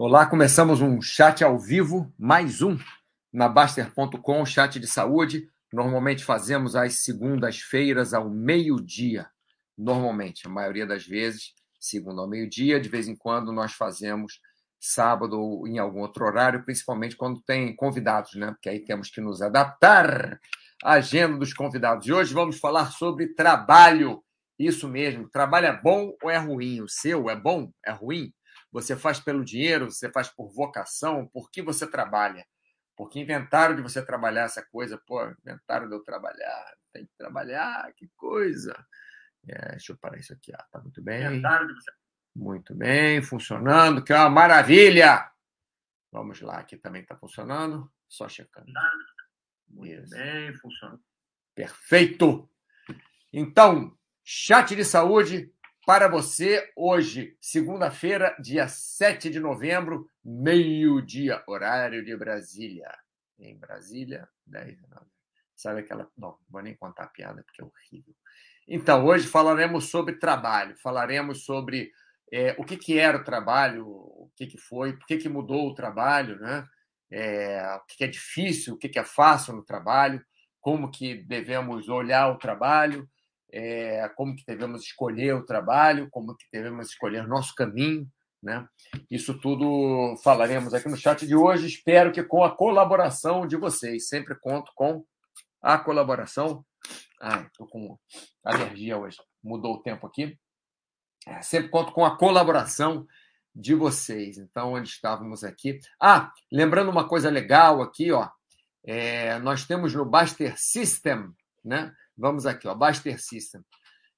Olá, começamos um chat ao vivo, mais um, na Baster.com, chat de saúde. Normalmente fazemos às segundas-feiras ao meio-dia. Normalmente, a maioria das vezes, segunda ao meio-dia. De vez em quando nós fazemos sábado ou em algum outro horário, principalmente quando tem convidados, né? Porque aí temos que nos adaptar à agenda dos convidados. E hoje vamos falar sobre trabalho. Isso mesmo, trabalho é bom ou é ruim? O seu é bom? É ruim? Você faz pelo dinheiro, você faz por vocação, por que você trabalha? Porque inventaram de você trabalhar essa coisa, pô, inventaram de eu trabalhar, tem que trabalhar, que coisa. É, deixa eu parar isso aqui, ó, tá muito bem. Inventaram de você. Muito bem, funcionando, que é uma maravilha. Vamos lá, aqui também está funcionando, só checando. Muito isso. bem, funciona. Perfeito! Então, chat de saúde, para você hoje, segunda-feira, dia 7 de novembro, meio-dia, horário de Brasília. Em Brasília, 10 9. Sabe aquela. Não, não vou nem contar a piada porque é horrível. Então, hoje falaremos sobre trabalho, falaremos sobre é, o que, que era o trabalho, o que, que foi, por que, que mudou o trabalho, né? É, o que, que é difícil, o que, que é fácil no trabalho, como que devemos olhar o trabalho é, como que devemos escolher o trabalho, como que devemos escolher nosso caminho, né? Isso tudo falaremos aqui no chat de hoje. Espero que com a colaboração de vocês. Sempre conto com a colaboração. Ai, estou com alergia hoje. Mudou o tempo aqui. É, sempre conto com a colaboração de vocês. Então, onde estávamos aqui? Ah, lembrando uma coisa legal aqui, ó. É, nós temos no Baster System, né? Vamos aqui, ó, Baster System.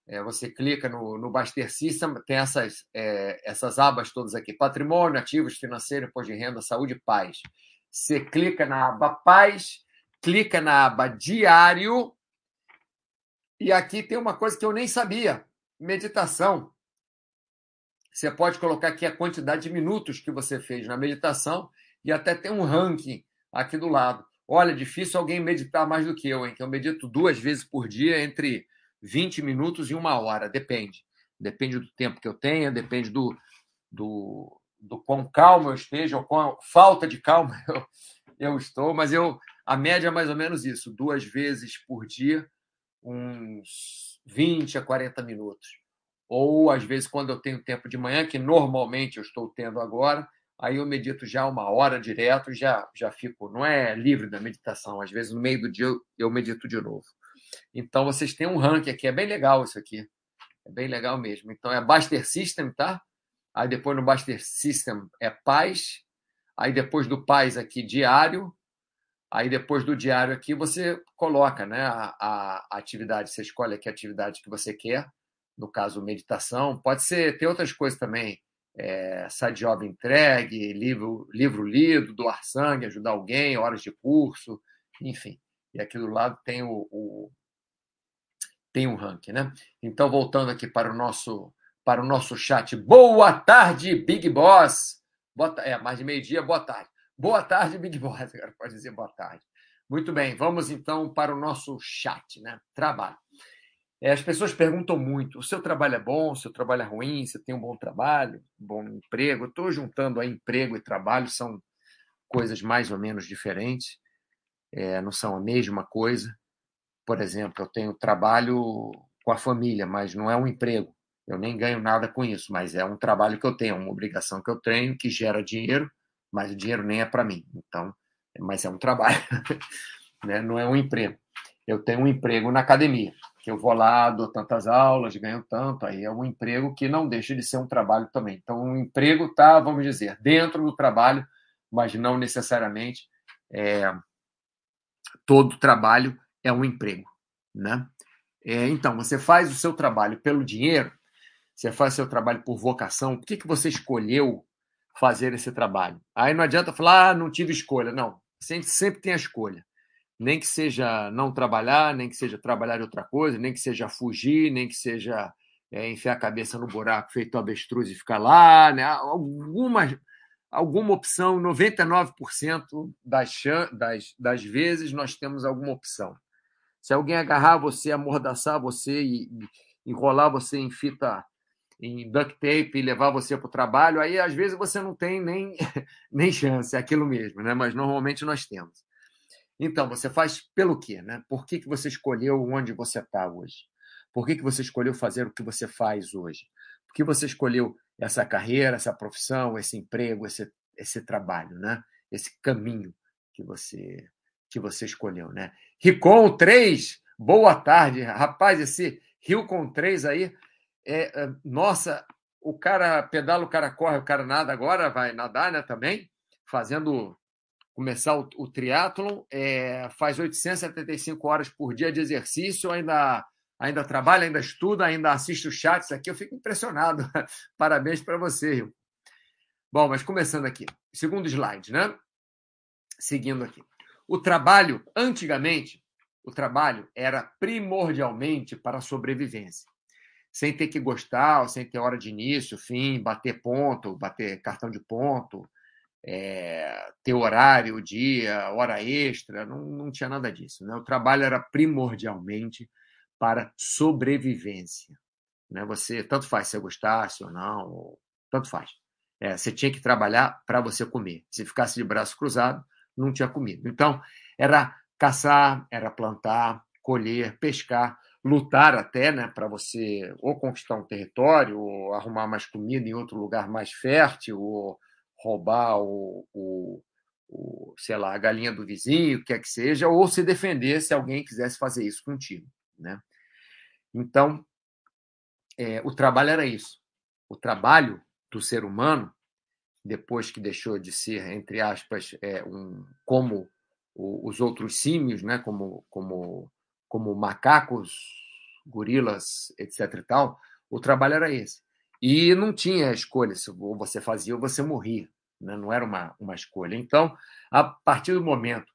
É, você clica no, no Baster System, tem essas, é, essas abas todas aqui: patrimônio, ativos, financeiro, imposto de renda, saúde e paz. Você clica na aba paz, clica na aba diário, e aqui tem uma coisa que eu nem sabia: meditação. Você pode colocar aqui a quantidade de minutos que você fez na meditação e até tem um ranking aqui do lado. Olha, difícil alguém meditar mais do que eu, hein? Que eu medito duas vezes por dia, entre 20 minutos e uma hora. Depende. Depende do tempo que eu tenha, depende do, do, do quão calmo eu esteja, ou quão falta de calma eu, eu estou, mas eu a média é mais ou menos isso, duas vezes por dia, uns 20 a 40 minutos. Ou, às vezes, quando eu tenho tempo de manhã, que normalmente eu estou tendo agora, aí eu medito já uma hora direto, já já fico, não é livre da meditação, às vezes no meio do dia eu, eu medito de novo. Então vocês têm um ranking aqui, é bem legal isso aqui. É bem legal mesmo. Então é Baster System, tá? Aí depois no Baster System é paz, aí depois do paz aqui diário, aí depois do diário aqui você coloca, né, a, a atividade, você escolhe aqui a atividade que você quer, no caso meditação, pode ser ter outras coisas também, é, sai job entregue, livro, livro lido, doar sangue, ajudar alguém, horas de curso, enfim. E aqui do lado tem o, o tem um ranking, né? Então, voltando aqui para o nosso para o nosso chat. Boa tarde, Big Boss. Boa, é, mais de meio-dia, boa tarde. Boa tarde, Big Boss. Agora pode dizer boa tarde. Muito bem, vamos então para o nosso chat, né? Trabalho. É, as pessoas perguntam muito: o seu trabalho é bom, o seu trabalho é ruim, você tem um bom trabalho, um bom emprego. Estou juntando aí emprego e trabalho, são coisas mais ou menos diferentes, é, não são a mesma coisa. Por exemplo, eu tenho trabalho com a família, mas não é um emprego. Eu nem ganho nada com isso, mas é um trabalho que eu tenho, uma obrigação que eu tenho, que gera dinheiro, mas o dinheiro nem é para mim. Então, mas é um trabalho, né? não é um emprego. Eu tenho um emprego na academia eu vou lá, dou tantas aulas, ganho tanto, aí é um emprego que não deixa de ser um trabalho também. Então, o um emprego está, vamos dizer, dentro do trabalho, mas não necessariamente é, todo trabalho é um emprego, né? É, então, você faz o seu trabalho pelo dinheiro, você faz o seu trabalho por vocação, por que, que você escolheu fazer esse trabalho? Aí não adianta falar, ah, não tive escolha. Não, a gente sempre tem a escolha nem que seja não trabalhar, nem que seja trabalhar de outra coisa, nem que seja fugir, nem que seja é, enfiar a cabeça no buraco feito avestruz e ficar lá, né? alguma, alguma opção, 99% das, das, das vezes nós temos alguma opção. Se alguém agarrar você, amordaçar você e enrolar você em fita em duct tape e levar você para o trabalho, aí às vezes você não tem nem, nem chance, é aquilo mesmo, né? mas normalmente nós temos. Então, você faz pelo quê? Né? Por que, que você escolheu onde você está hoje? Por que, que você escolheu fazer o que você faz hoje? Por que você escolheu essa carreira, essa profissão, esse emprego, esse, esse trabalho, né? esse caminho que você que você escolheu, né? Ricom 3, boa tarde. Rapaz, esse Rio com 3 aí, é, é, nossa, o cara pedala, o cara corre, o cara nada agora, vai nadar, né, também, fazendo, começar o, o triatlon, é, faz 875 horas por dia de exercício, ainda ainda trabalha, ainda estuda, ainda assiste os chats aqui, eu fico impressionado. Parabéns para você, Rio. Bom, mas começando aqui, segundo slide, né? Seguindo aqui. O trabalho, antigamente, o trabalho era primordialmente para a sobrevivência. Sem ter que gostar, sem ter hora de início, fim, bater ponto, bater cartão de ponto, é, ter horário, dia, hora extra, não, não tinha nada disso. Né? O trabalho era primordialmente para sobrevivência. Né? Você, tanto faz se gostasse ou não, tanto faz. É, você tinha que trabalhar para você comer. Se ficasse de braço cruzado, não tinha comida. Então, era caçar, era plantar, colher, pescar, lutar até, né, para você ou conquistar um território, ou arrumar mais comida em outro lugar mais fértil, ou roubar o, o, o sei lá, a galinha do vizinho, o que quer que seja, ou se defender se alguém quisesse fazer isso contigo, né? Então, é, o trabalho era isso. O trabalho do ser humano depois que deixou de ser, entre aspas, é, um, como os outros símios, né, como, como, como macacos, gorilas, etc. e tal, o trabalho era esse. E não tinha escolha, se ou você fazia ou você morria, né? não era uma, uma escolha. Então, a partir do momento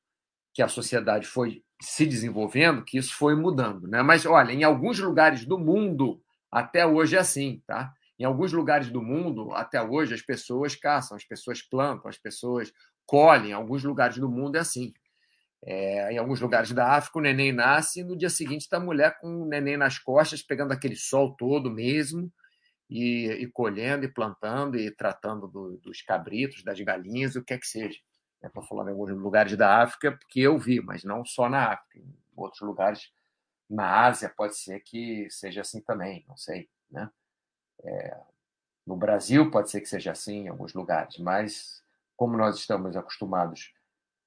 que a sociedade foi se desenvolvendo, que isso foi mudando. Né? Mas, olha, em alguns lugares do mundo, até hoje é assim, tá? Em alguns lugares do mundo, até hoje, as pessoas caçam, as pessoas plantam, as pessoas colhem. Em alguns lugares do mundo é assim. É, em alguns lugares da África, o neném nasce e no dia seguinte está a mulher com o neném nas costas, pegando aquele sol todo mesmo, e, e colhendo, e plantando, e tratando do, dos cabritos, das galinhas, o que é que seja. Estou falando em alguns lugares da África, porque eu vi, mas não só na África. Em outros lugares, na Ásia, pode ser que seja assim também, não sei. Né? É, no Brasil pode ser que seja assim em alguns lugares, mas como nós estamos acostumados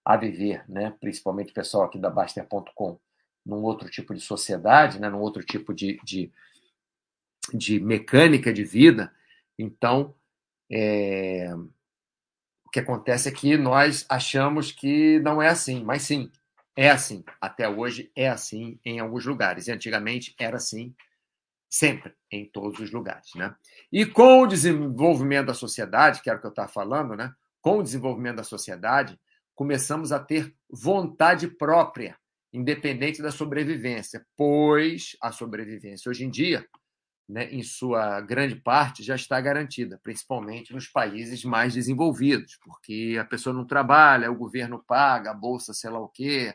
a viver, né, principalmente o pessoal aqui da Baster.com, num outro tipo de sociedade, né, num outro tipo de, de, de mecânica de vida, então é, o que acontece é que nós achamos que não é assim, mas sim, é assim. Até hoje é assim em alguns lugares. E antigamente era assim sempre, em todos os lugares. Né? E com o desenvolvimento da sociedade, que era o que eu estava falando, né? com o desenvolvimento da sociedade, começamos a ter vontade própria, independente da sobrevivência, pois a sobrevivência hoje em dia, né, em sua grande parte, já está garantida, principalmente nos países mais desenvolvidos, porque a pessoa não trabalha, o governo paga, a bolsa, sei lá o quê,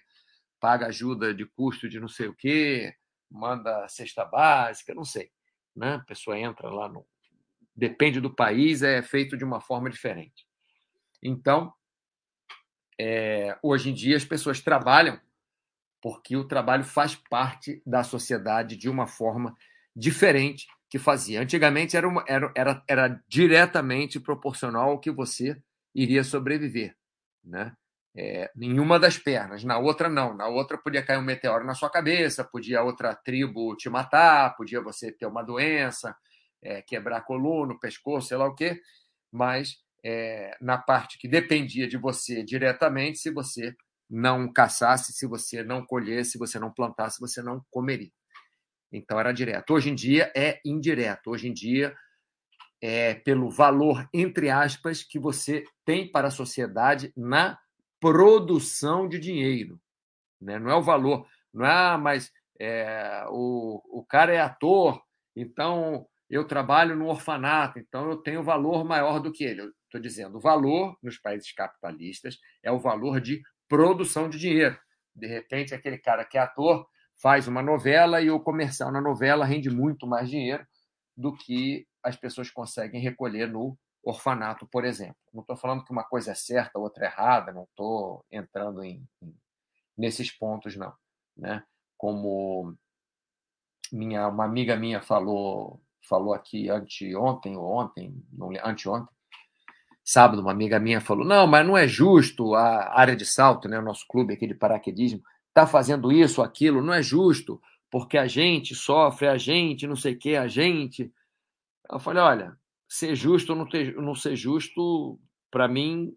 paga ajuda de custo de não sei o quê, manda cesta básica, não sei. Né? A pessoa entra lá no. Depende do país, é feito de uma forma diferente. Então, é, hoje em dia, as pessoas trabalham porque o trabalho faz parte da sociedade de uma forma diferente que fazia. Antigamente era, uma, era, era, era diretamente proporcional ao que você iria sobreviver. Né? é, em uma das pernas, na outra não. Na outra podia cair um meteoro na sua cabeça, podia outra tribo te matar, podia você ter uma doença, é, quebrar a coluna, o pescoço, sei lá o quê, mas é, na parte que dependia de você diretamente, se você não caçasse, se você não colhesse, se você não plantasse, você não comeria. Então era direto. Hoje em dia é indireto. Hoje em dia é pelo valor, entre aspas, que você tem para a sociedade na produção de dinheiro. Né? Não é o valor. Não é, ah, mas é, o, o cara é ator, então eu trabalho no orfanato, então eu tenho valor maior do que ele. Estou dizendo, o valor nos países capitalistas é o valor de produção de dinheiro. De repente, aquele cara que é ator faz uma novela e o comercial na novela rende muito mais dinheiro do que as pessoas conseguem recolher no orfanato, por exemplo. Não estou falando que uma coisa é certa, outra é errada, não estou entrando em, em, nesses pontos, não. Né? Como minha, uma amiga minha falou falou aqui anteontem ou ontem, não, anteontem, sábado, uma amiga minha falou: não, mas não é justo a área de salto, né, o nosso clube aqui de paraquedismo, está fazendo isso, aquilo, não é justo, porque a gente sofre, a gente, não sei o que, a gente. Eu falei: olha, ser justo ou não, ter, não ser justo, para mim,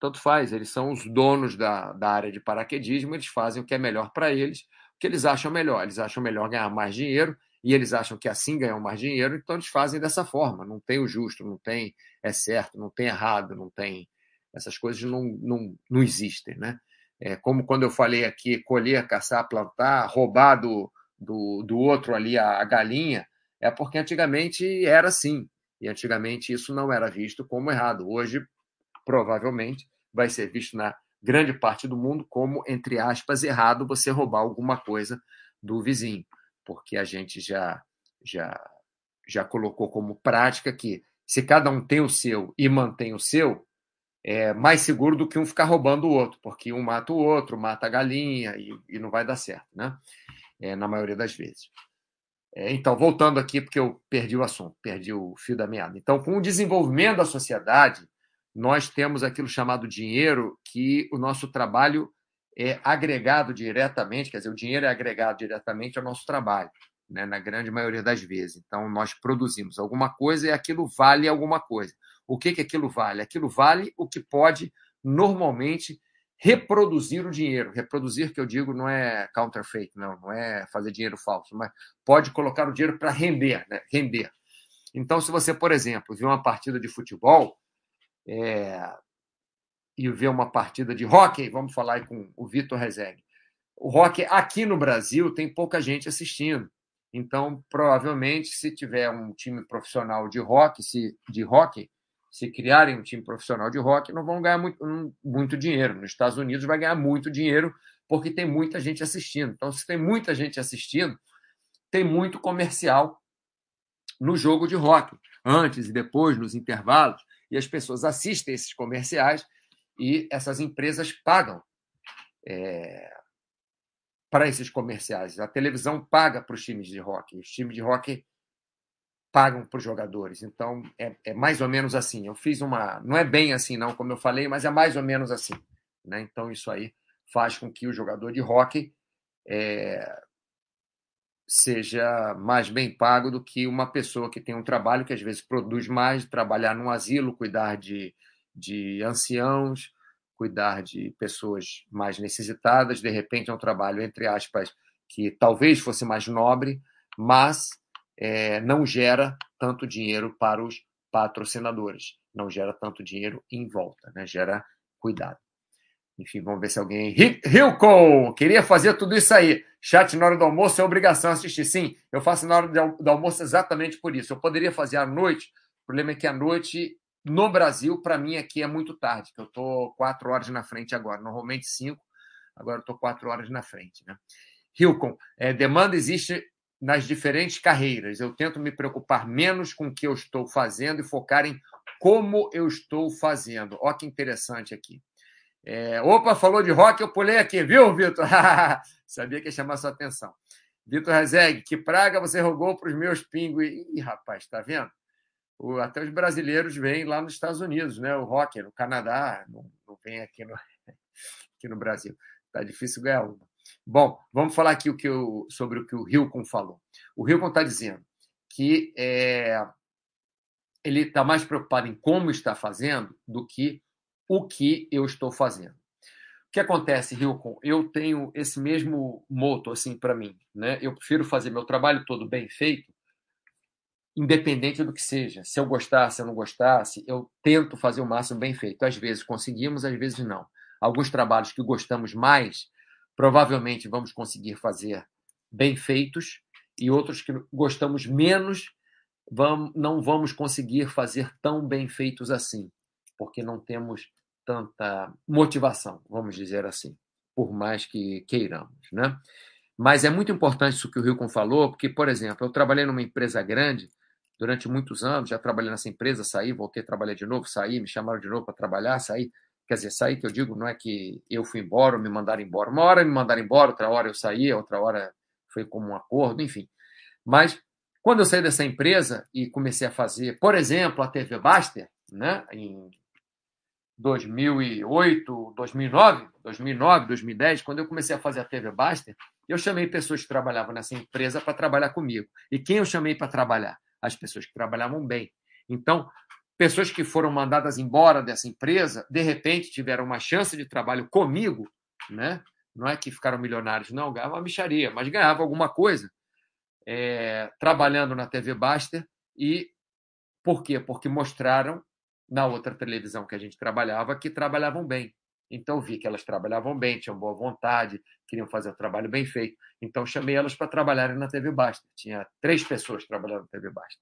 tanto faz. Eles são os donos da, da área de paraquedismo, eles fazem o que é melhor para eles, o que eles acham melhor. Eles acham melhor ganhar mais dinheiro e eles acham que assim ganham mais dinheiro, então eles fazem dessa forma. Não tem o justo, não tem é certo, não tem errado, não tem. Essas coisas não, não, não existem. Né? É como quando eu falei aqui: colher, caçar, plantar, roubar do, do, do outro ali a, a galinha, é porque antigamente era assim. E antigamente isso não era visto como errado. Hoje, provavelmente, vai ser visto na grande parte do mundo como, entre aspas, errado você roubar alguma coisa do vizinho porque a gente já, já, já colocou como prática que se cada um tem o seu e mantém o seu, é mais seguro do que um ficar roubando o outro, porque um mata o outro, mata a galinha e, e não vai dar certo, né? É, na maioria das vezes. É, então, voltando aqui, porque eu perdi o assunto, perdi o fio da meada. Então, com o desenvolvimento da sociedade, nós temos aquilo chamado dinheiro, que o nosso trabalho é agregado diretamente, quer dizer, o dinheiro é agregado diretamente ao nosso trabalho, né, na grande maioria das vezes. Então, nós produzimos alguma coisa e aquilo vale alguma coisa. O que, que aquilo vale? Aquilo vale o que pode, normalmente, reproduzir o dinheiro. Reproduzir, que eu digo, não é counterfeit, não, não é fazer dinheiro falso, mas pode colocar o dinheiro para render, né? render. Então, se você, por exemplo, viu uma partida de futebol, é, e ver uma partida de hockey, vamos falar aí com o Vitor Rezegue. O hockey aqui no Brasil tem pouca gente assistindo. Então, provavelmente, se tiver um time profissional de hockey, se, de hockey, se criarem um time profissional de hockey, não vão ganhar muito, muito dinheiro. Nos Estados Unidos vai ganhar muito dinheiro porque tem muita gente assistindo. Então, se tem muita gente assistindo, tem muito comercial no jogo de hockey, antes e depois, nos intervalos, e as pessoas assistem esses comerciais e essas empresas pagam é, para esses comerciais. A televisão paga para os times de hockey, os times de hockey pagam para os jogadores. Então, é, é, mais ou menos assim. Eu fiz uma. Não é bem assim, não, como eu falei, mas é mais ou menos assim. Né? Então, isso aí faz com que o jogador de hockey é, seja mais bem pago do que uma pessoa que tem um trabalho que às vezes produz mais, trabalhar num asilo, cuidar de de anciãos, cuidar de pessoas mais necessitadas. De repente, é um trabalho, entre aspas, que talvez fosse mais nobre, mas é, não gera tanto dinheiro para os patrocinadores, não gera tanto dinheiro em volta, né? gera cuidado. Enfim, vamos ver se alguém. Hilco! Queria fazer tudo isso aí. Chat na hora do almoço é obrigação assistir. Sim, eu faço na hora do almoço exatamente por isso. Eu poderia fazer à noite, o problema é que à noite no Brasil, para mim, aqui é muito tarde, que eu estou quatro horas na frente agora. Normalmente cinco, agora estou quatro horas na frente. Né? É, demanda existe nas diferentes carreiras. Eu tento me preocupar menos com o que eu estou fazendo e focar em como eu estou fazendo. Olha que interessante aqui. É, opa, falou de rock, eu pulei aqui, viu, Vitor? Sabia que ia chamar sua atenção. Vitor Rezeg, que praga você rogou para os meus pingos. Ih, rapaz, tá vendo? o, até os brasileiros vêm lá nos Estados Unidos, né? O rock no Canadá, não, não vem aqui no, aqui no Brasil. Tá difícil ganhar uma. Bom, vamos falar aqui o que eu, sobre o que o Hilcon falou. O Hilcon está dizendo que é, ele está mais preocupado em como está fazendo do que o que eu estou fazendo. O que acontece, Hilcon? Eu tenho esse mesmo moto assim para mim, né? Eu prefiro fazer meu trabalho todo bem feito independente do que seja. Se eu gostasse, se eu não gostasse, eu tento fazer o máximo bem feito. Às vezes conseguimos, às vezes não. Alguns trabalhos que gostamos mais, provavelmente vamos conseguir fazer bem feitos, e outros que gostamos menos, vamos, não vamos conseguir fazer tão bem feitos assim, porque não temos tanta motivação, vamos dizer assim, por mais que queiramos, né? Mas é muito importante isso que o Rilcon falou, porque, por exemplo, eu trabalhei numa empresa grande durante muitos anos, já trabalhei nessa empresa, saí, voltei a trabalhar de novo, saí, me chamaram de novo para trabalhar, saí. Quer dizer, saí que eu digo, não é que eu fui embora ou me mandaram embora. Uma hora me mandaram embora, outra hora eu saí, outra hora foi como um acordo, enfim. Mas quando eu saí dessa empresa e comecei a fazer, por exemplo, a TV Baster, né, em 2008, 2009, 2009, 2010, quando eu comecei a fazer a TV Baster, eu chamei pessoas que trabalhavam nessa empresa para trabalhar comigo. E quem eu chamei para trabalhar? As pessoas que trabalhavam bem. Então, pessoas que foram mandadas embora dessa empresa, de repente tiveram uma chance de trabalho comigo, né? Não é que ficaram milionários, não, ganhavam uma micharia, mas ganhavam alguma coisa é, trabalhando na TV Baster. E por quê? Porque mostraram na outra televisão que a gente trabalhava que trabalhavam bem. Então vi que elas trabalhavam bem, tinham boa vontade, queriam fazer o trabalho bem feito. Então chamei elas para trabalharem na TV Basta. Tinha três pessoas trabalhando na TV Basta.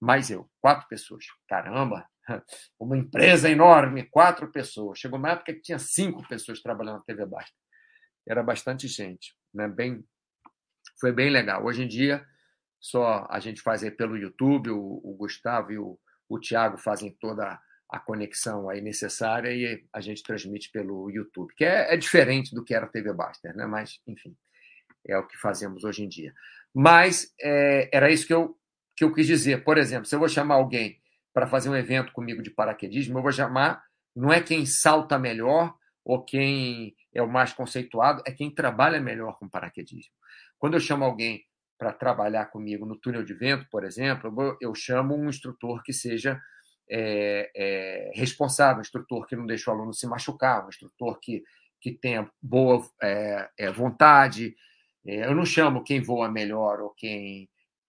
Mais eu, quatro pessoas. Caramba, uma empresa enorme, quatro pessoas. Chegou uma época que tinha cinco pessoas trabalhando na TV Basta. Era bastante gente, né? Bem, foi bem legal. Hoje em dia só a gente faz aí pelo YouTube, o, o Gustavo e o, o Tiago fazem toda a conexão aí necessária e a gente transmite pelo YouTube, que é, é diferente do que era a TV Baster, né? Mas, enfim, é o que fazemos hoje em dia. Mas é, era isso que eu, que eu quis dizer. Por exemplo, se eu vou chamar alguém para fazer um evento comigo de paraquedismo, eu vou chamar, não é quem salta melhor ou quem é o mais conceituado, é quem trabalha melhor com paraquedismo. Quando eu chamo alguém para trabalhar comigo no túnel de vento, por exemplo, eu chamo um instrutor que seja é, é, responsável, um instrutor que não deixa o aluno se machucar, um instrutor que, que tenha boa é, é vontade. É, eu não chamo quem voa melhor ou quem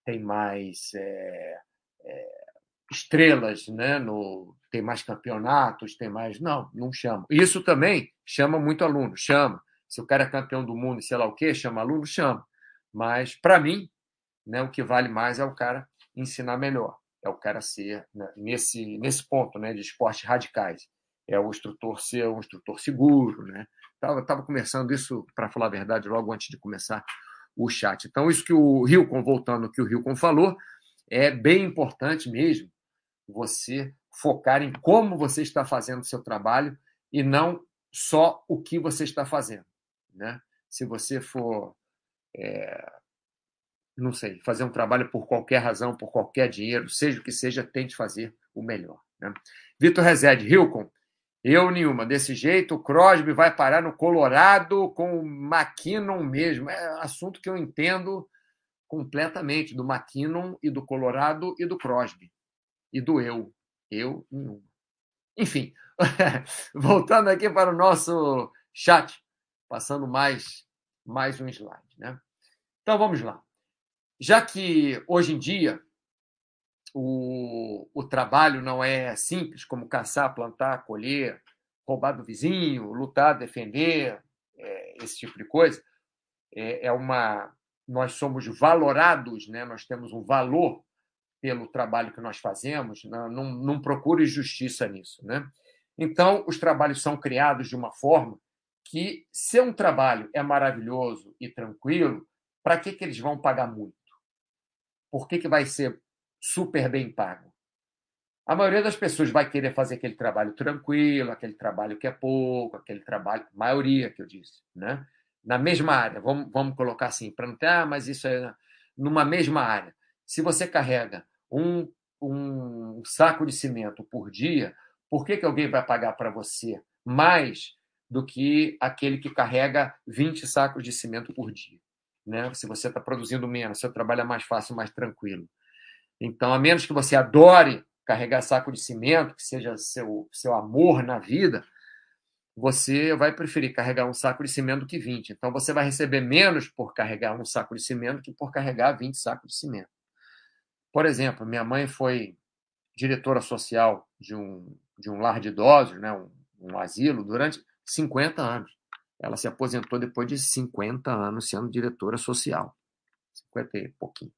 tem mais é, estrelas, né? no, tem mais campeonatos, tem mais. Não, não chamo. Isso também chama muito aluno, chama. Se o cara é campeão do mundo e sei lá o quê, chama aluno, chama. Mas, para mim, né, o que vale mais é o cara ensinar melhor é o cara ser, né, nesse, nesse ponto né, de esportes radicais, é o instrutor ser um instrutor seguro. Né? Estava tava conversando isso, para falar a verdade, logo antes de começar o chat. Então, isso que o Hilcon, voltando ao que o Hilcon falou, é bem importante mesmo você focar em como você está fazendo o seu trabalho e não só o que você está fazendo. Né? Se você for é, não sei, fazer um trabalho por qualquer razão, por qualquer dinheiro, seja o que seja, tente fazer o melhor. Né? Vitor Rezende, Hilcon, eu nenhuma. Desse jeito, o Crosby vai parar no Colorado com o McKinnon mesmo. É assunto que eu entendo completamente do McKinnon e do Colorado e do Crosby. E do eu. Eu, nenhuma. Enfim, voltando aqui para o nosso chat, passando mais, mais um slide. Né? Então vamos lá já que hoje em dia o, o trabalho não é simples, como caçar, plantar, colher, roubar do vizinho, lutar, defender, é, esse tipo de coisa, é, é, uma. Nós somos valorados, né? nós temos um valor pelo trabalho que nós fazemos, não, não, não procure justiça nisso. Né? Então, os trabalhos são criados de uma forma que, se um trabalho é maravilhoso e tranquilo, para que, que eles vão pagar muito? por que, que vai ser super bem pago? A maioria das pessoas vai querer fazer aquele trabalho tranquilo, aquele trabalho que é pouco, aquele trabalho, maioria que eu disse, né? Na mesma área, vamos, vamos colocar assim, para não ter, ah, mas isso é numa mesma área. Se você carrega um, um saco de cimento por dia, por que, que alguém vai pagar para você mais do que aquele que carrega 20 sacos de cimento por dia? né? Se você está produzindo menos, seu trabalho é mais fácil, mais tranquilo. Então, a menos que você adore carregar saco de cimento, que seja seu, seu amor na vida, você vai preferir carregar um saco de cimento do que 20. Então, você vai receber menos por carregar um saco de cimento que por carregar 20 sacos de cimento. Por exemplo, minha mãe foi diretora social de um, de um lar de idosos, né? um, um asilo, durante 50 anos. Ela se aposentou depois de 50 anos sendo diretora social. 50 e pouquinho.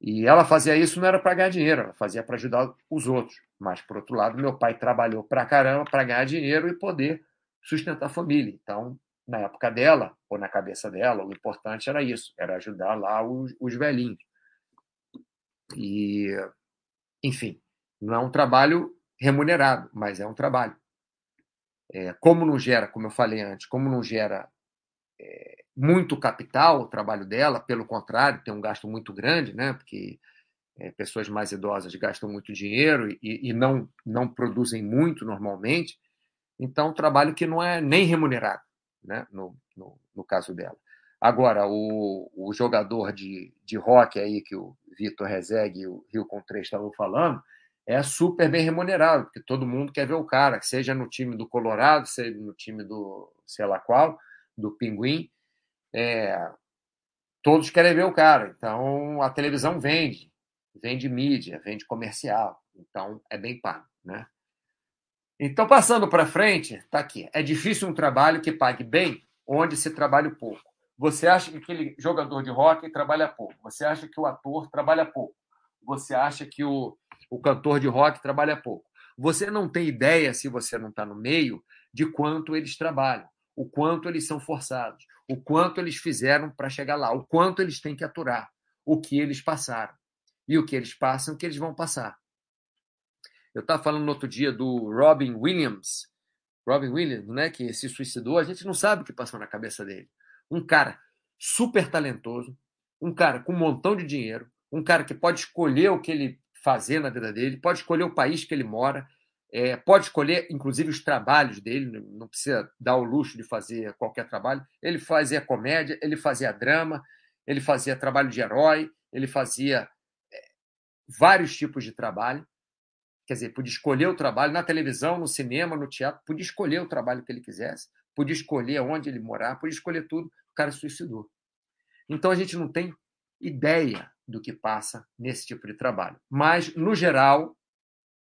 E ela fazia isso não era para ganhar dinheiro, ela fazia para ajudar os outros. Mas, por outro lado, meu pai trabalhou para caramba para ganhar dinheiro e poder sustentar a família. Então, na época dela, ou na cabeça dela, o importante era isso, era ajudar lá os, os velhinhos. E, enfim, não é um trabalho remunerado, mas é um trabalho. É, como não gera, como eu falei antes, como não gera é, muito capital o trabalho dela, pelo contrário, tem um gasto muito grande, né? Porque é, pessoas mais idosas gastam muito dinheiro e, e, não, não produzem muito normalmente. Então, trabalho que não é nem remunerado, né? No, no, no caso dela. Agora, o, o jogador de, de rock aí que o Vitor Rezegue e o Rio com 3 estavam falando, é super bem remunerado, porque todo mundo quer ver o cara, seja no time do Colorado, seja no time do sei lá qual, do Pinguim. É, todos querem ver o cara. Então a televisão vende, vende mídia, vende comercial. Então é bem pago, né? Então passando para frente, tá aqui. É difícil um trabalho que pague bem, onde se trabalha pouco. Você acha que aquele jogador de rock trabalha pouco? Você acha que o ator trabalha pouco? Você acha que o, o cantor de rock trabalha pouco? Você não tem ideia, se você não está no meio, de quanto eles trabalham, o quanto eles são forçados, o quanto eles fizeram para chegar lá, o quanto eles têm que aturar, o que eles passaram. E o que eles passam, o que eles vão passar. Eu estava falando no outro dia do Robin Williams, Robin Williams, né, que se suicidou, a gente não sabe o que passou na cabeça dele um cara super talentoso, um cara com um montão de dinheiro, um cara que pode escolher o que ele fazer na vida dele, pode escolher o país que ele mora, é, pode escolher, inclusive, os trabalhos dele, não precisa dar o luxo de fazer qualquer trabalho. Ele fazia comédia, ele fazia drama, ele fazia trabalho de herói, ele fazia é, vários tipos de trabalho. Quer dizer, podia escolher o trabalho na televisão, no cinema, no teatro, podia escolher o trabalho que ele quisesse podia escolher onde ele morar, podia escolher tudo, o cara suicidou. Então a gente não tem ideia do que passa nesse tipo de trabalho. Mas, no geral,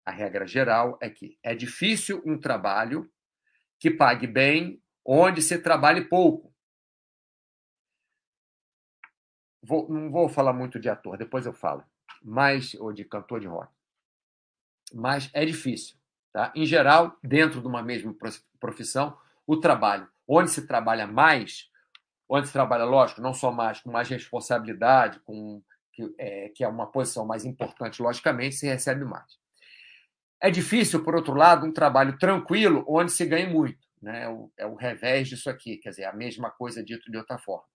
a regra geral é que é difícil um trabalho que pague bem onde se trabalhe pouco. Vou, não vou falar muito de ator, depois eu falo, mas ou de cantor de rock. Mas é difícil, tá? Em geral, dentro de uma mesma profissão, o trabalho. Onde se trabalha mais, onde se trabalha, lógico, não só mais, com mais responsabilidade, com que é, que é uma posição mais importante, logicamente, se recebe mais. É difícil, por outro lado, um trabalho tranquilo onde se ganha muito. Né? É, o, é o revés disso aqui, quer dizer, a mesma coisa dito de outra forma.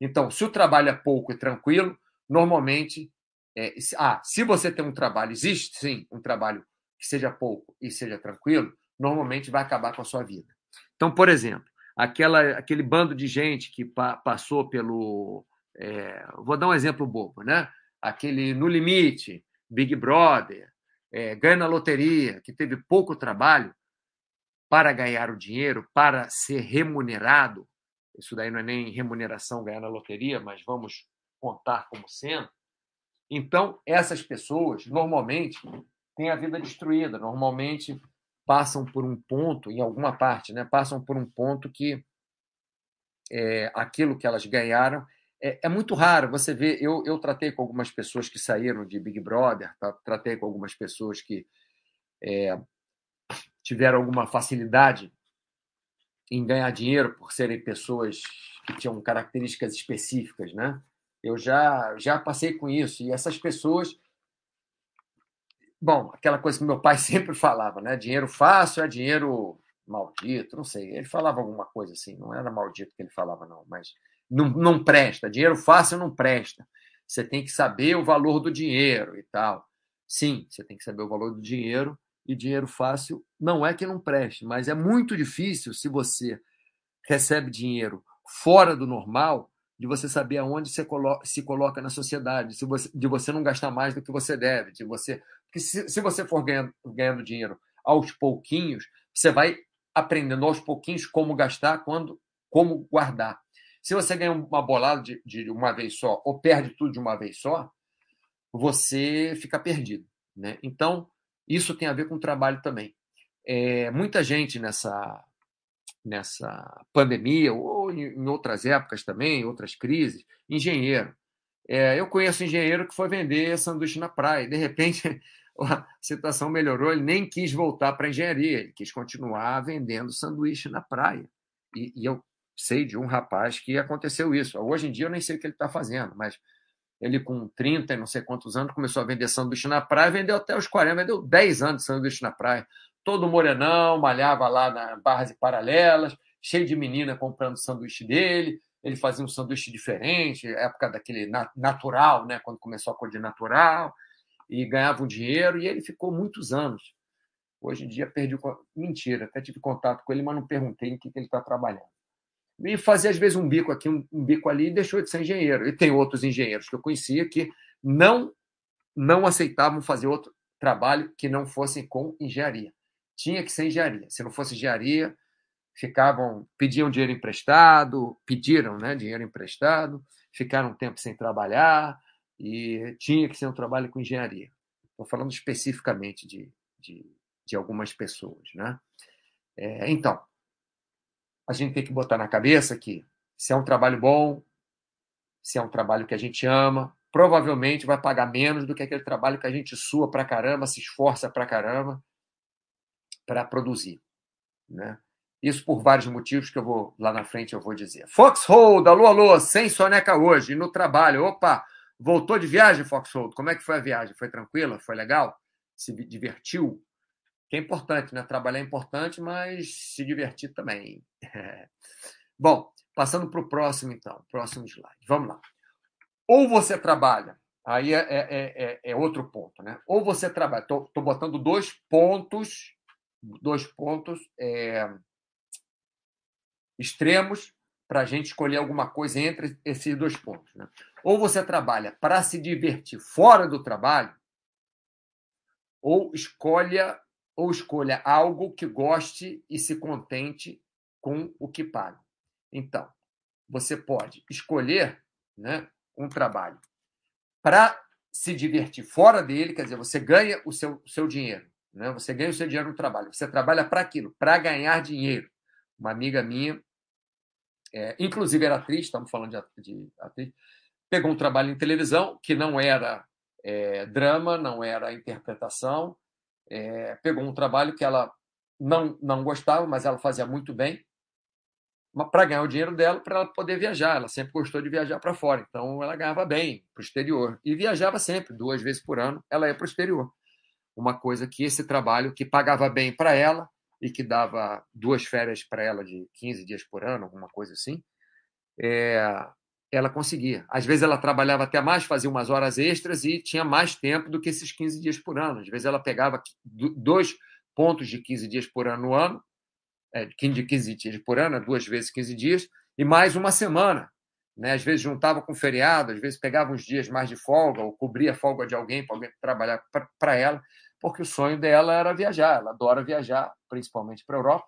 Então, se o trabalho é pouco e tranquilo, normalmente. É, ah, se você tem um trabalho, existe sim um trabalho que seja pouco e seja tranquilo, normalmente vai acabar com a sua vida. Então, por exemplo, aquela, aquele bando de gente que pa, passou pelo. É, vou dar um exemplo bobo, né? Aquele No Limite, Big Brother, é, ganha na loteria, que teve pouco trabalho para ganhar o dinheiro, para ser remunerado. Isso daí não é nem remuneração ganhar na loteria, mas vamos contar como sendo. Então, essas pessoas normalmente têm a vida destruída, normalmente passam por um ponto, em alguma parte, né, passam por um ponto que é, aquilo que elas ganharam é, é, muito raro. Você vê, eu, eu tratei com algumas pessoas que saíram de Big Brother, tá? tratei com algumas pessoas que é, tiveram alguma facilidade em ganhar dinheiro por serem pessoas que tinham características específicas, né? Eu já já passei com isso e essas pessoas Bom, aquela coisa que meu pai sempre falava, né? Dinheiro fácil é dinheiro maldito, não sei. Ele falava alguma coisa assim, não era maldito que ele falava, não, mas não, não presta. Dinheiro fácil não presta. Você tem que saber o valor do dinheiro e tal. Sim, você tem que saber o valor do dinheiro e dinheiro fácil não é que não preste, mas é muito difícil se você recebe dinheiro fora do normal de você saber aonde você se coloca na sociedade, se você, de você não gastar mais do que você deve, de você, porque se, se você for ganhando, ganhando dinheiro aos pouquinhos, você vai aprendendo aos pouquinhos como gastar, quando, como guardar. Se você ganha uma bolada de, de uma vez só ou perde tudo de uma vez só, você fica perdido, né? Então isso tem a ver com o trabalho também. É, muita gente nessa nessa pandemia, ou em outras épocas também, outras crises, engenheiro. É, eu conheço um engenheiro que foi vender sanduíche na praia. De repente, a situação melhorou, ele nem quis voltar para a engenharia, ele quis continuar vendendo sanduíche na praia. E, e, eu sei de um rapaz que aconteceu isso. Hoje em dia eu nem sei o que ele está fazendo, mas Ele, com 30 e não sei quantos anos, começou a vender sanduíche na praia, vendeu até os 40, vendeu 10 anos de sanduíche na praia. Todo morenão, malhava lá na Barras e Paralelas, cheio de menina comprando sanduíche dele. Ele fazia um sanduíche diferente, época daquele natural, né? quando começou a cor de natural, e ganhava um dinheiro, e ele ficou muitos anos. Hoje em dia perdi. Mentira, até tive contato com ele, mas não perguntei em que, que ele está trabalhando e fazia às vezes um bico aqui, um, um, bico ali e deixou de ser engenheiro. E tem outros engenheiros que eu conhecia que não não aceitavam fazer outro trabalho que não fosse com engenharia. Tinha que ser engenharia. Se não fosse engenharia, ficavam pediam dinheiro emprestado, pediram, né, dinheiro emprestado, ficaram um tempo sem trabalhar e tinha que ser um trabalho com engenharia. Estou falando especificamente de, de, de algumas pessoas, né? É, então, a gente tem que botar na cabeça que se é um trabalho bom, se é um trabalho que a gente ama, provavelmente vai pagar menos do que aquele trabalho que a gente sua pra caramba, se esforça pra caramba para produzir, né? Isso por vários motivos que eu vou lá na frente eu vou dizer. Foxhold, alô, alô, sem soneca hoje, no trabalho. Opa, voltou de viagem, Foxhold? Como é que foi a viagem? Foi tranquila? Foi legal? Se divertiu? Que é importante, né? Trabalhar é importante, mas se divertir também. Bom, passando para o próximo, então, próximo slide. Vamos lá. Ou você trabalha, aí é, é, é, é outro ponto, né? Ou você trabalha, estou botando dois pontos, dois pontos é, extremos para a gente escolher alguma coisa entre esses dois pontos. Né? Ou você trabalha para se divertir fora do trabalho, ou escolha ou escolha algo que goste e se contente com o que paga. Então, você pode escolher né, um trabalho para se divertir fora dele, quer dizer, você ganha o seu, seu dinheiro, né? você ganha o seu dinheiro no trabalho, você trabalha para aquilo, para ganhar dinheiro. Uma amiga minha, é, inclusive era atriz, estamos falando de, de atriz, pegou um trabalho em televisão que não era é, drama, não era interpretação, é, pegou um trabalho que ela não, não gostava, mas ela fazia muito bem, para ganhar o dinheiro dela, para ela poder viajar. Ela sempre gostou de viajar para fora, então ela ganhava bem para o exterior. E viajava sempre, duas vezes por ano, ela ia para o exterior. Uma coisa que esse trabalho, que pagava bem para ela e que dava duas férias para ela de 15 dias por ano, alguma coisa assim, é, ela conseguia. Às vezes ela trabalhava até mais, fazia umas horas extras e tinha mais tempo do que esses 15 dias por ano. Às vezes ela pegava dois pontos de 15 dias por ano no ano, é, de 15 dias por ano, duas vezes 15 dias, e mais uma semana. Né? Às vezes juntava com feriado, às vezes pegava uns dias mais de folga, ou cobria a folga de alguém para alguém trabalhar para ela, porque o sonho dela era viajar. Ela adora viajar, principalmente para a Europa.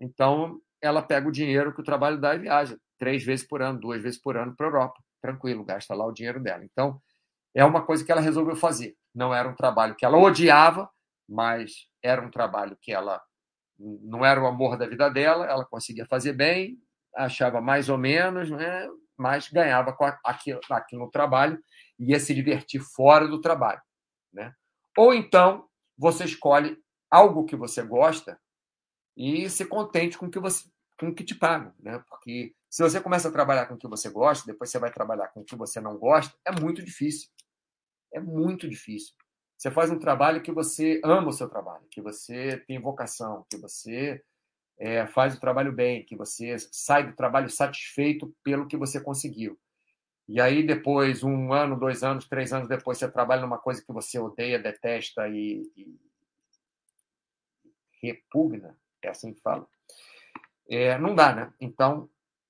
Então, ela pega o dinheiro que o trabalho dá e viaja três vezes por ano, duas vezes por ano para a Europa. Tranquilo, gasta lá o dinheiro dela. Então, é uma coisa que ela resolveu fazer. Não era um trabalho que ela odiava, mas era um trabalho que ela não era o amor da vida dela, ela conseguia fazer bem, achava mais ou menos, né? mas ganhava com aquilo, aquilo no trabalho e ia se divertir fora do trabalho. Né? Ou então você escolhe algo que você gosta e se contente com o que você com que te pagam, né? Porque se você começa a trabalhar com o que você gosta, depois você vai trabalhar com o que você não gosta, é muito difícil. É muito difícil. Você faz um trabalho que você ama o seu trabalho, que você tem vocação, que você é, faz o trabalho bem, que você sai do trabalho satisfeito pelo que você conseguiu. E aí, depois, um ano, dois anos, três anos depois, você trabalha numa coisa que você odeia, detesta e, e repugna, é assim que fala. É, não dá, né? Então,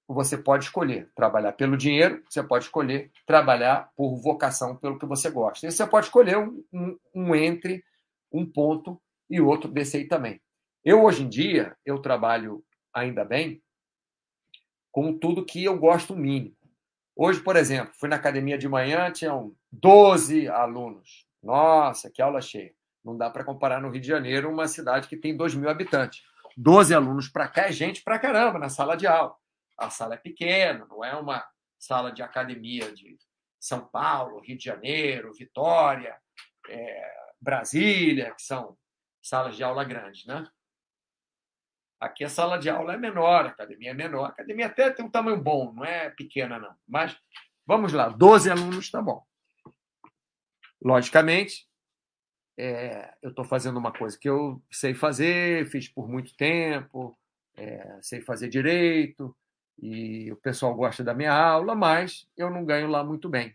você pode escolher trabalhar pelo dinheiro, você pode escolher trabalhar por vocação, pelo que você gosta. E você pode escolher um, um, um entre um ponto e outro desse aí também. Eu, hoje em dia, eu trabalho ainda bem com tudo que eu gosto mínimo. Hoje, por exemplo, fui na academia de manhã, tinham 12 alunos. Nossa, que aula cheia. Não dá para comparar no Rio de Janeiro, uma cidade que tem 2 mil habitantes. 12 alunos para cá é gente para caramba na sala de aula a sala é pequena, não é uma sala de academia de São Paulo, Rio de Janeiro, Vitória, é, Brasília, que são salas de aula grandes, né? Aqui a sala de aula é menor, a academia é menor. A academia até tem um tamanho bom, não é pequena, não. Mas Vamos lá, 12 alunos, tá bom. Logicamente, é, eu estou fazendo uma coisa que eu sei fazer, fiz por muito tempo, é, sei fazer direito, e o pessoal gosta da minha aula, mas eu não ganho lá muito bem.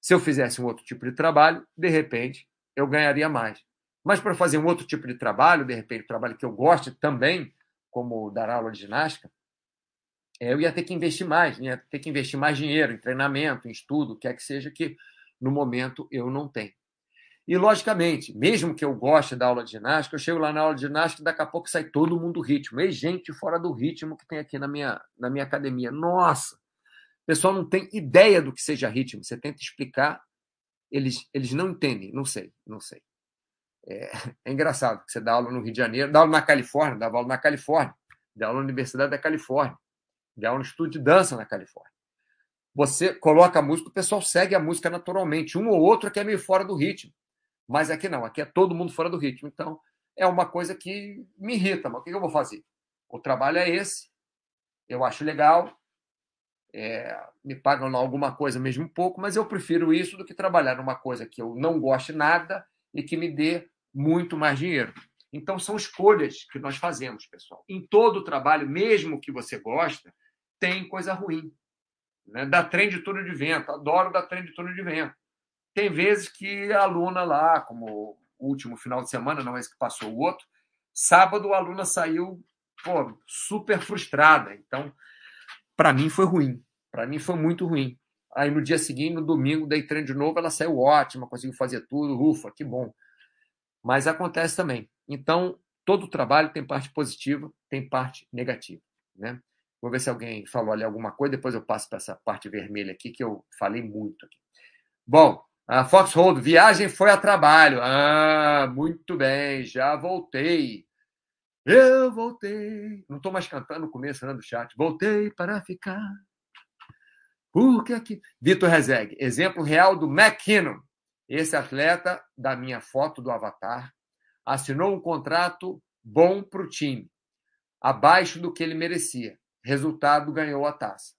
Se eu fizesse um outro tipo de trabalho, de repente, eu ganharia mais. Mas para fazer um outro tipo de trabalho, de repente, trabalho que eu gosto também, como dar aula de ginástica, é, eu ia ter que investir mais, ia ter que investir mais dinheiro em treinamento, em estudo, quer que seja, que no momento eu não tenho. E, logicamente, mesmo que eu goste da aula de ginástica, eu chego lá na aula de ginástica e daqui a pouco sai todo mundo do ritmo. E gente fora do ritmo que tem aqui na minha, na minha academia. Nossa! O pessoal não tem ideia do que seja ritmo. Você tenta explicar, eles, eles não entendem. Não sei, não sei. É, é engraçado. Você dá aula no Rio de Janeiro, dá aula na Califórnia, dá aula na Califórnia, dá aula na Universidade da Califórnia, dá aula no estúdio de dança na Califórnia. Você coloca a música, o pessoal segue a música naturalmente. Um ou outro que é meio fora do ritmo. Mas aqui não, aqui é todo mundo fora do ritmo. Então, é uma coisa que me irrita. Mas o que eu vou fazer? O trabalho é esse, eu acho legal, é, me pagam alguma coisa mesmo pouco, mas eu prefiro isso do que trabalhar numa coisa que eu não goste nada e que me dê muito mais dinheiro. Então, são escolhas que nós fazemos, pessoal. Em todo trabalho, mesmo que você gosta, tem coisa ruim. Né? Dá trem de túnel de vento. Adoro dar trem de túnel de vento. Tem vezes que a aluna lá, como o último final de semana, não é esse que passou o outro, sábado a aluna saiu pô, super frustrada. Então, para mim foi ruim. Para mim foi muito ruim. Aí no dia seguinte, no domingo, dei treino de novo, ela saiu ótima, conseguiu fazer tudo, ufa, que bom. Mas acontece também. Então, todo trabalho tem parte positiva, tem parte negativa. Né? Vou ver se alguém falou ali alguma coisa, depois eu passo para essa parte vermelha aqui, que eu falei muito aqui. Bom, a Foxhold, viagem foi a trabalho. Ah, muito bem, já voltei. Eu voltei. Não estou mais cantando no começo né, do chat. Voltei para ficar. Porque aqui. Vitor Rezeg, exemplo real do McKinnon. Esse atleta da minha foto do Avatar assinou um contrato bom para o time, abaixo do que ele merecia. Resultado, ganhou a taça.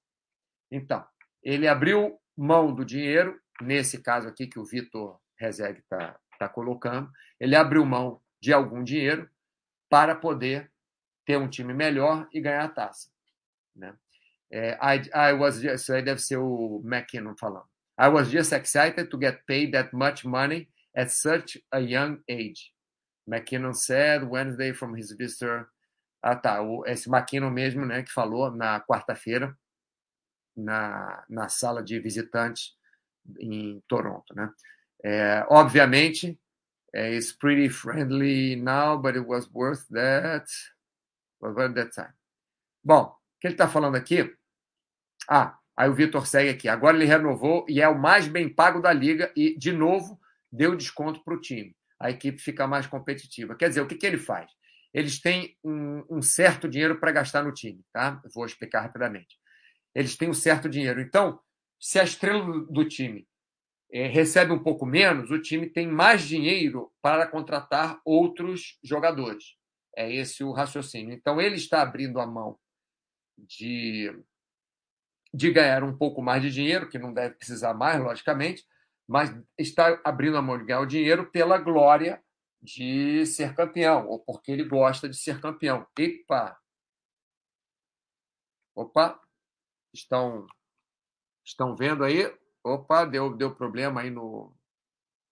Então, ele abriu mão do dinheiro nesse caso aqui que o Vitor Rezeg está tá colocando, ele abriu mão de algum dinheiro para poder ter um time melhor e ganhar a taça. Né? É, I, I was just, isso aí deve ser o McKinnon falando. I was just excited to get paid that much money at such a young age. McKinnon said Wednesday from his visitor. Ah, tá. O, esse McKinnon mesmo, né, que falou na quarta-feira na, na sala de visitantes em Toronto, né? É, obviamente, é, it's pretty friendly now, but it was worth that, was worth that time. Bom, o que ele está falando aqui? Ah, aí o Vitor segue aqui. Agora ele renovou e é o mais bem pago da liga e, de novo, deu desconto para o time. A equipe fica mais competitiva. Quer dizer, o que, que ele faz? Eles têm um, um certo dinheiro para gastar no time, tá? vou explicar rapidamente. Eles têm um certo dinheiro. Então, se a estrela do time é, recebe um pouco menos, o time tem mais dinheiro para contratar outros jogadores. É esse o raciocínio. Então, ele está abrindo a mão de, de ganhar um pouco mais de dinheiro, que não deve precisar mais, logicamente, mas está abrindo a mão de ganhar o dinheiro pela glória de ser campeão, ou porque ele gosta de ser campeão. Epa! Opa! Estão Estão vendo aí? Opa, deu, deu problema aí no.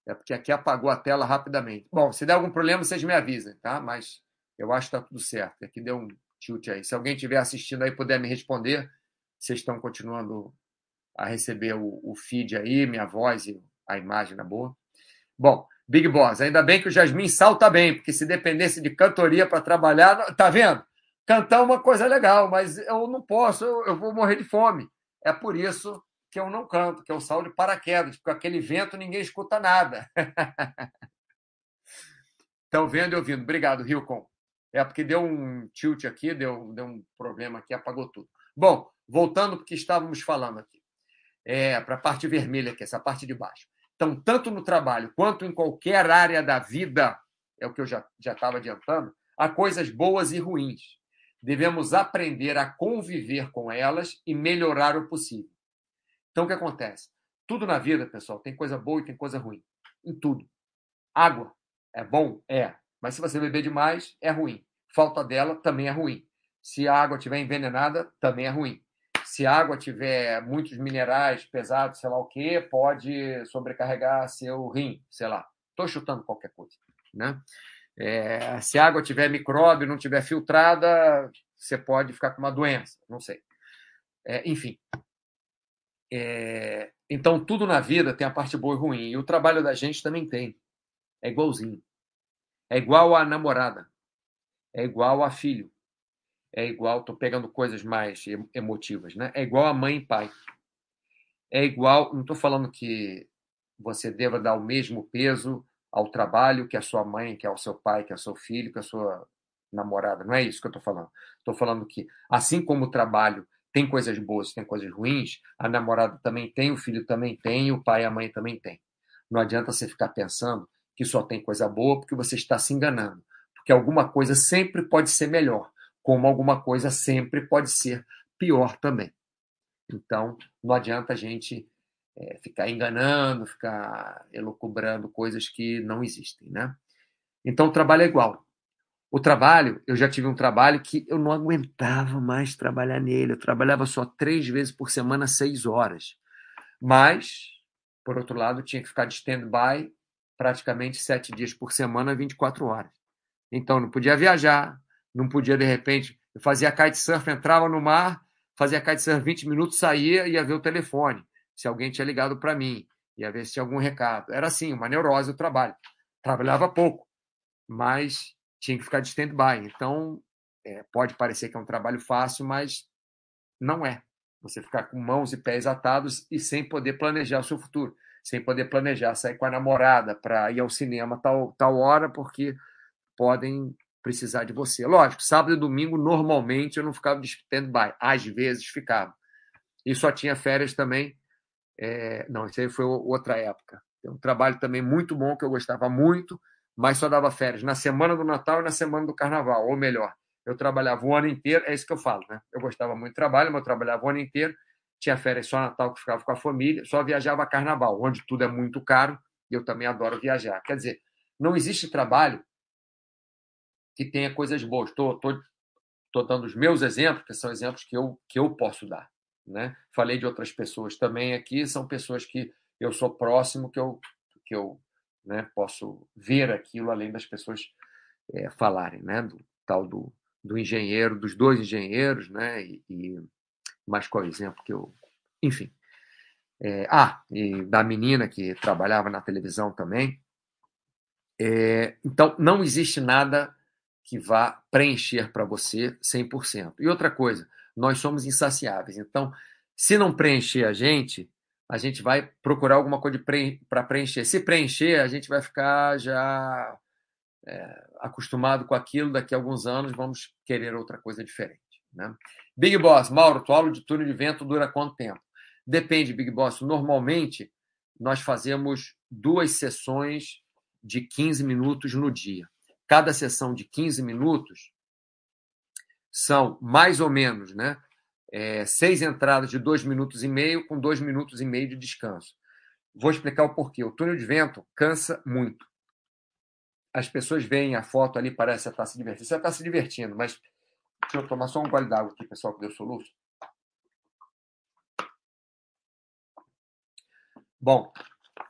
É porque aqui apagou a tela rapidamente. Bom, se der algum problema, vocês me avisem, tá? Mas eu acho que está tudo certo. Aqui deu um tilt aí. Se alguém estiver assistindo aí puder me responder, vocês estão continuando a receber o, o feed aí, minha voz e a imagem na boa. Bom, Big Boss, ainda bem que o Jasmin salta bem, porque se dependesse de cantoria para trabalhar, tá vendo? Cantar é uma coisa legal, mas eu não posso, eu, eu vou morrer de fome. É por isso que eu não canto, que é o sal de paraquedas, porque aquele vento ninguém escuta nada. Estão vendo e ouvindo. Obrigado, Rilcon. É porque deu um tilt aqui, deu, deu um problema aqui, apagou tudo. Bom, voltando para o que estávamos falando aqui. É, para a parte vermelha aqui, essa parte de baixo. Então, tanto no trabalho quanto em qualquer área da vida, é o que eu já, já estava adiantando, há coisas boas e ruins. Devemos aprender a conviver com elas e melhorar o possível. Então, o que acontece? Tudo na vida, pessoal, tem coisa boa e tem coisa ruim. Em tudo. Água é bom? É. Mas se você beber demais, é ruim. Falta dela também é ruim. Se a água estiver envenenada, também é ruim. Se a água tiver muitos minerais pesados, sei lá o quê, pode sobrecarregar seu rim, sei lá. Estou chutando qualquer coisa. Né? É, se a água tiver micróbio, não tiver filtrada, você pode ficar com uma doença, não sei. É, enfim. É, então, tudo na vida tem a parte boa e ruim. E o trabalho da gente também tem. É igualzinho. É igual a namorada. É igual a filho. É igual, estou pegando coisas mais emotivas, né? É igual a mãe e pai. É igual, não estou falando que você deva dar o mesmo peso ao trabalho que a sua mãe, que ao seu pai, que ao seu filho, que a sua namorada. Não é isso que eu estou falando. Estou falando que, assim como o trabalho tem coisas boas, tem coisas ruins, a namorada também tem, o filho também tem, o pai e a mãe também tem. Não adianta você ficar pensando que só tem coisa boa porque você está se enganando. Porque alguma coisa sempre pode ser melhor, como alguma coisa sempre pode ser pior também. Então, não adianta a gente é, ficar enganando, ficar elucubrando coisas que não existem, né? Então, o trabalho é igual. O trabalho, eu já tive um trabalho que eu não aguentava mais trabalhar nele. Eu trabalhava só três vezes por semana, seis horas. Mas, por outro lado, tinha que ficar de stand-by praticamente sete dias por semana, 24 horas. Então, não podia viajar, não podia, de repente, eu fazia kitesurf, entrava no mar, fazia kitesurf 20 minutos, saía e ia ver o telefone se alguém tinha ligado para mim, ia ver se tinha algum recado. Era assim, uma neurose o trabalho. Trabalhava pouco, mas tinha que ficar de stand-by. Então, é, pode parecer que é um trabalho fácil, mas não é. Você ficar com mãos e pés atados e sem poder planejar o seu futuro, sem poder planejar sair com a namorada para ir ao cinema tal, tal hora, porque podem precisar de você. Lógico, sábado e domingo, normalmente, eu não ficava de stand-by. Às vezes ficava. E só tinha férias também é, não, isso aí foi outra época. Um trabalho também muito bom que eu gostava muito, mas só dava férias na semana do Natal e na semana do Carnaval, ou melhor, eu trabalhava o ano inteiro, é isso que eu falo, né? Eu gostava muito do trabalho, mas eu trabalhava o ano inteiro, tinha férias só Natal que ficava com a família, só viajava Carnaval, onde tudo é muito caro e eu também adoro viajar. Quer dizer, não existe trabalho que tenha coisas boas. Estou dando os meus exemplos, que são exemplos que eu, que eu posso dar. Né? Falei de outras pessoas também aqui, são pessoas que eu sou próximo, que eu, que eu né, posso ver aquilo além das pessoas é, falarem, né? do tal do, do engenheiro, dos dois engenheiros, né? e, e mais qual exemplo que eu. Enfim. É, ah, e da menina que trabalhava na televisão também. É, então, não existe nada que vá preencher para você 100%. E outra coisa, nós somos insaciáveis. Então, se não preencher a gente, a gente vai procurar alguma coisa para preencher. Se preencher, a gente vai ficar já é, acostumado com aquilo. Daqui a alguns anos, vamos querer outra coisa diferente. Né? Big Boss, Mauro, tua aula de túnel de vento dura quanto tempo? Depende, Big Boss. Normalmente, nós fazemos duas sessões de 15 minutos no dia. Cada sessão de 15 minutos são mais ou menos né, é, seis entradas de dois minutos e meio com dois minutos e meio de descanso. Vou explicar o porquê. O túnel de vento cansa muito. As pessoas veem a foto ali, parece que está se divertindo. Você está se divertindo, mas deixa eu tomar só um gole d'água aqui, pessoal, que deu soluço. Bom,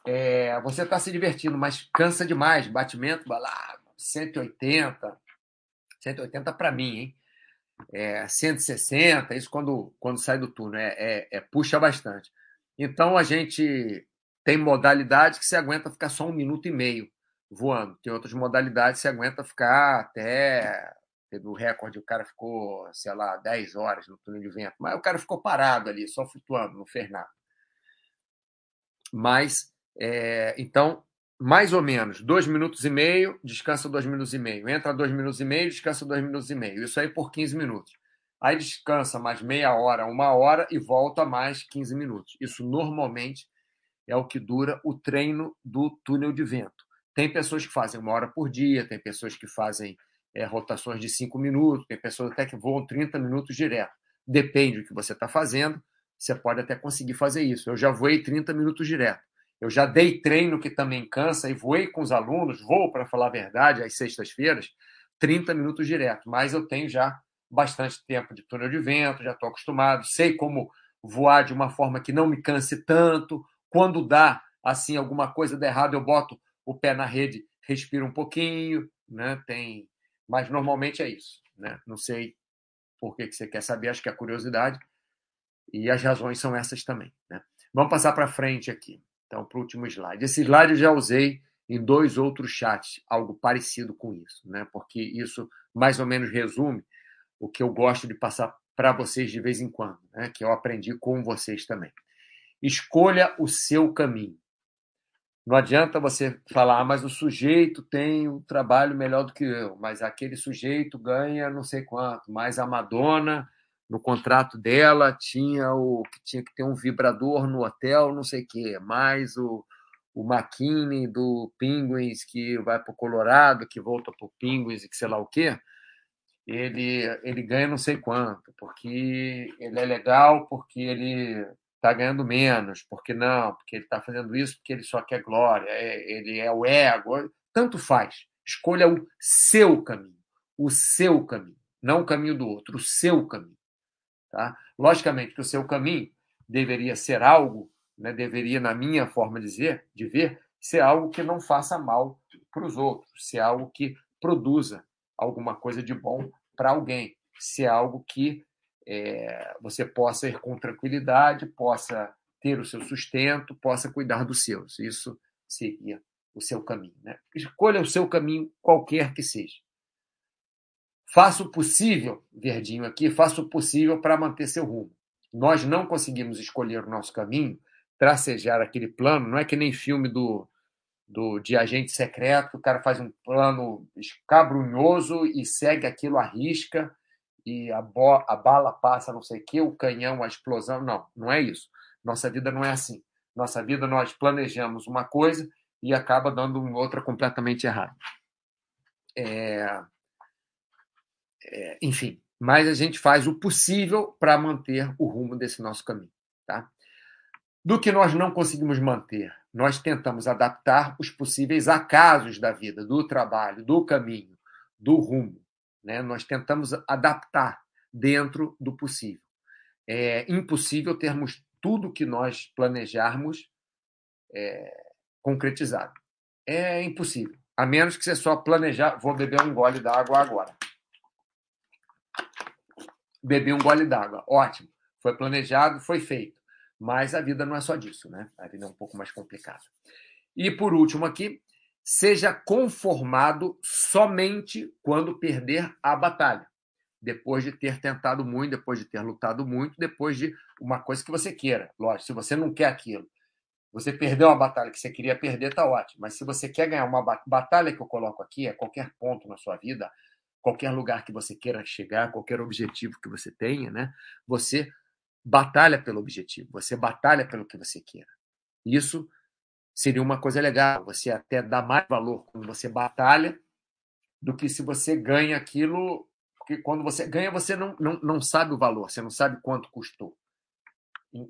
é, você está se divertindo, mas cansa demais. Batimento, lá, 180. 180 para mim, hein? É, 160, isso quando, quando sai do túnel, é, é, é, puxa bastante. Então a gente tem modalidade que se aguenta ficar só um minuto e meio voando. Tem outras modalidades que se aguenta ficar até. Teve o recorde, o cara ficou, sei lá, 10 horas no túnel de vento, mas o cara ficou parado ali, só flutuando, não fez nada. Mas, é, então, mais ou menos dois minutos e meio, descansa dois minutos e meio. Entra dois minutos e meio, descansa dois minutos e meio. Isso aí por 15 minutos. Aí descansa mais meia hora, uma hora e volta mais 15 minutos. Isso normalmente é o que dura o treino do túnel de vento. Tem pessoas que fazem uma hora por dia, tem pessoas que fazem é, rotações de cinco minutos, tem pessoas até que voam 30 minutos direto. Depende do que você está fazendo, você pode até conseguir fazer isso. Eu já voei 30 minutos direto. Eu já dei treino que também cansa e voei com os alunos, vou, para falar a verdade, às sextas-feiras, 30 minutos direto, mas eu tenho já bastante tempo de túnel de vento, já estou acostumado, sei como voar de uma forma que não me canse tanto. Quando dá assim alguma coisa de errado, eu boto o pé na rede, respiro um pouquinho, né? Tem, mas normalmente é isso, né? Não sei por que, que você quer saber, acho que é curiosidade. E as razões são essas também, né? Vamos passar para frente aqui. Então, para o último slide. Esse slide eu já usei em dois outros chats, algo parecido com isso, né? Porque isso mais ou menos resume o que eu gosto de passar para vocês de vez em quando, né? Que eu aprendi com vocês também. Escolha o seu caminho. Não adianta você falar, ah, mas o sujeito tem um trabalho melhor do que eu, mas aquele sujeito ganha não sei quanto, mas a Madonna, no contrato dela, tinha o que tinha que ter um vibrador no hotel, não sei o quê, mais o, o McKinney do Penguins que vai para o Colorado, que volta para o Penguins e que sei lá o quê, ele, ele ganha não sei quanto, porque ele é legal, porque ele está ganhando menos, porque não, porque ele está fazendo isso porque ele só quer glória, é, ele é o ego, tanto faz. Escolha o seu caminho, o seu caminho, não o caminho do outro, o seu caminho. Tá? Logicamente que o seu caminho deveria ser algo, né, deveria, na minha forma de, dizer, de ver, ser algo que não faça mal para os outros, ser algo que produza alguma coisa de bom para alguém, ser algo que é, você possa ir com tranquilidade, possa ter o seu sustento, possa cuidar dos seus. Isso seria o seu caminho. Né? Escolha o seu caminho, qualquer que seja. Faça o possível, Verdinho aqui, faça o possível para manter seu rumo. Nós não conseguimos escolher o nosso caminho, tracejar aquele plano, não é que nem filme do, do de agente secreto, o cara faz um plano escabrunhoso e segue aquilo à risca e a, bo a bala passa não sei o que, o canhão, a explosão. Não, não é isso. Nossa vida não é assim. Nossa vida nós planejamos uma coisa e acaba dando outra completamente errada. É... É, enfim, mas a gente faz o possível para manter o rumo desse nosso caminho. Tá? Do que nós não conseguimos manter, nós tentamos adaptar os possíveis acasos da vida, do trabalho, do caminho, do rumo. Né? Nós tentamos adaptar dentro do possível. É impossível termos tudo que nós planejarmos é, concretizado. É impossível. A menos que você só planejar. Vou beber um gole d'água agora. Beber um gole d'água. Ótimo. Foi planejado, foi feito. Mas a vida não é só disso, né? A vida é um pouco mais complicada. E por último aqui, seja conformado somente quando perder a batalha. Depois de ter tentado muito, depois de ter lutado muito, depois de uma coisa que você queira. Lógico, se você não quer aquilo, você perdeu uma batalha que você queria perder, tá ótimo. Mas se você quer ganhar uma batalha que eu coloco aqui, é qualquer ponto na sua vida, qualquer lugar que você queira chegar, qualquer objetivo que você tenha, né? Você batalha pelo objetivo, você batalha pelo que você queira. Isso seria uma coisa legal. Você até dá mais valor quando você batalha do que se você ganha aquilo. Porque quando você ganha, você não, não, não sabe o valor, você não sabe quanto custou.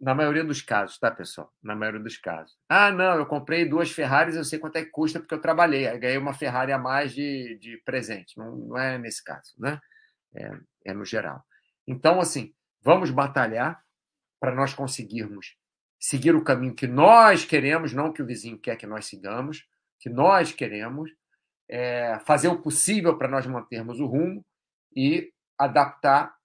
Na maioria dos casos, tá, pessoal? Na maioria dos casos. Ah, não, eu comprei duas Ferraris, eu sei quanto é que custa porque eu trabalhei. Aí ganhei uma Ferrari a mais de, de presente. Não, não é nesse caso, né? É, é no geral. Então, assim, vamos batalhar para nós conseguirmos seguir o caminho que nós queremos, não que o vizinho quer que nós sigamos, que nós queremos, é, fazer o possível para nós mantermos o rumo e adaptar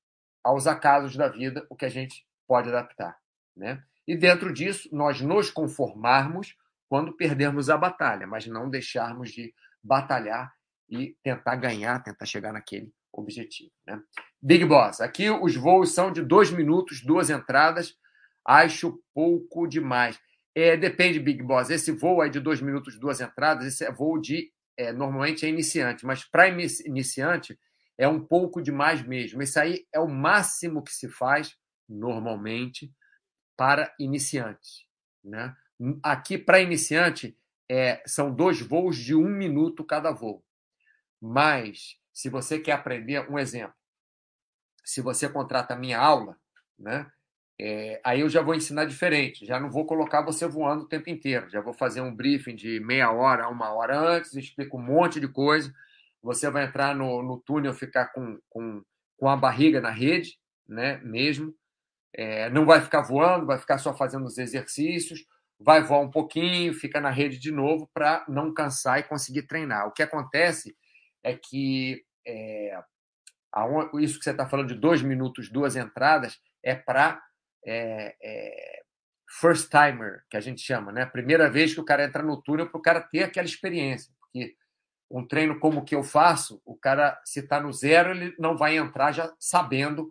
aos acasos da vida o que a gente pode adaptar. Né? E dentro disso, nós nos conformarmos quando perdermos a batalha, mas não deixarmos de batalhar e tentar ganhar, tentar chegar naquele objetivo. Né? Big Boss, aqui os voos são de dois minutos, duas entradas, Acho pouco demais. É, depende, Big Boss. Esse voo aí de dois minutos, duas entradas, esse é voo de. É, normalmente é iniciante, mas para iniciante é um pouco demais mesmo. Isso aí é o máximo que se faz, normalmente, para iniciantes. Né? Aqui, para iniciante, é, são dois voos de um minuto cada voo. Mas, se você quer aprender, um exemplo. Se você contrata minha aula, né? é, aí eu já vou ensinar diferente, já não vou colocar você voando o tempo inteiro, já vou fazer um briefing de meia hora, uma hora antes, explico um monte de coisa. Você vai entrar no, no túnel, ficar com, com, com a barriga na rede, né, mesmo. É, não vai ficar voando, vai ficar só fazendo os exercícios, vai voar um pouquinho, fica na rede de novo para não cansar e conseguir treinar. O que acontece é que é, isso que você está falando de dois minutos, duas entradas, é para é, é, first timer, que a gente chama, né? Primeira vez que o cara entra no túnel para o cara ter aquela experiência. Porque um treino como o que eu faço, o cara, se está no zero, ele não vai entrar já sabendo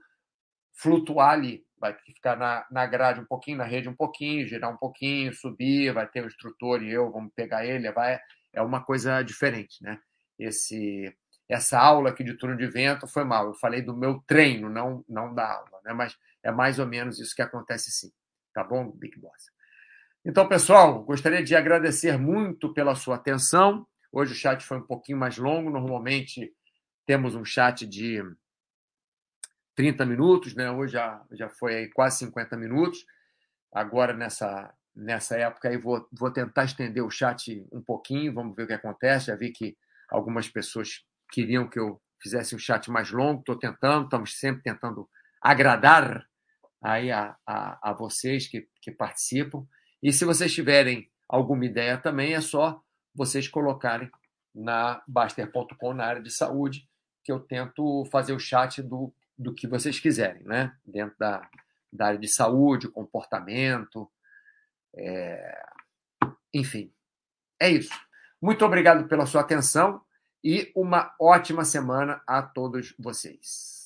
flutuar ali. Vai ficar na, na grade um pouquinho, na rede um pouquinho, girar um pouquinho, subir, vai ter o instrutor e eu, vamos pegar ele, vai, é uma coisa diferente, né? Esse, essa aula aqui de túnel de vento foi mal. Eu falei do meu treino, não, não da aula, né? Mas é mais ou menos isso que acontece sim. Tá bom, Big Boss? Então, pessoal, gostaria de agradecer muito pela sua atenção. Hoje o chat foi um pouquinho mais longo. Normalmente temos um chat de 30 minutos, né? Hoje já, já foi quase 50 minutos. Agora, nessa, nessa época, aí vou, vou tentar estender o chat um pouquinho. Vamos ver o que acontece. Já vi que algumas pessoas queriam que eu fizesse um chat mais longo. Estou tentando, estamos sempre tentando agradar aí a, a, a vocês que, que participam. E se vocês tiverem alguma ideia também, é só vocês colocarem na Baster.com na área de saúde, que eu tento fazer o chat do, do que vocês quiserem, né? Dentro da, da área de saúde, comportamento, é... enfim. É isso. Muito obrigado pela sua atenção e uma ótima semana a todos vocês.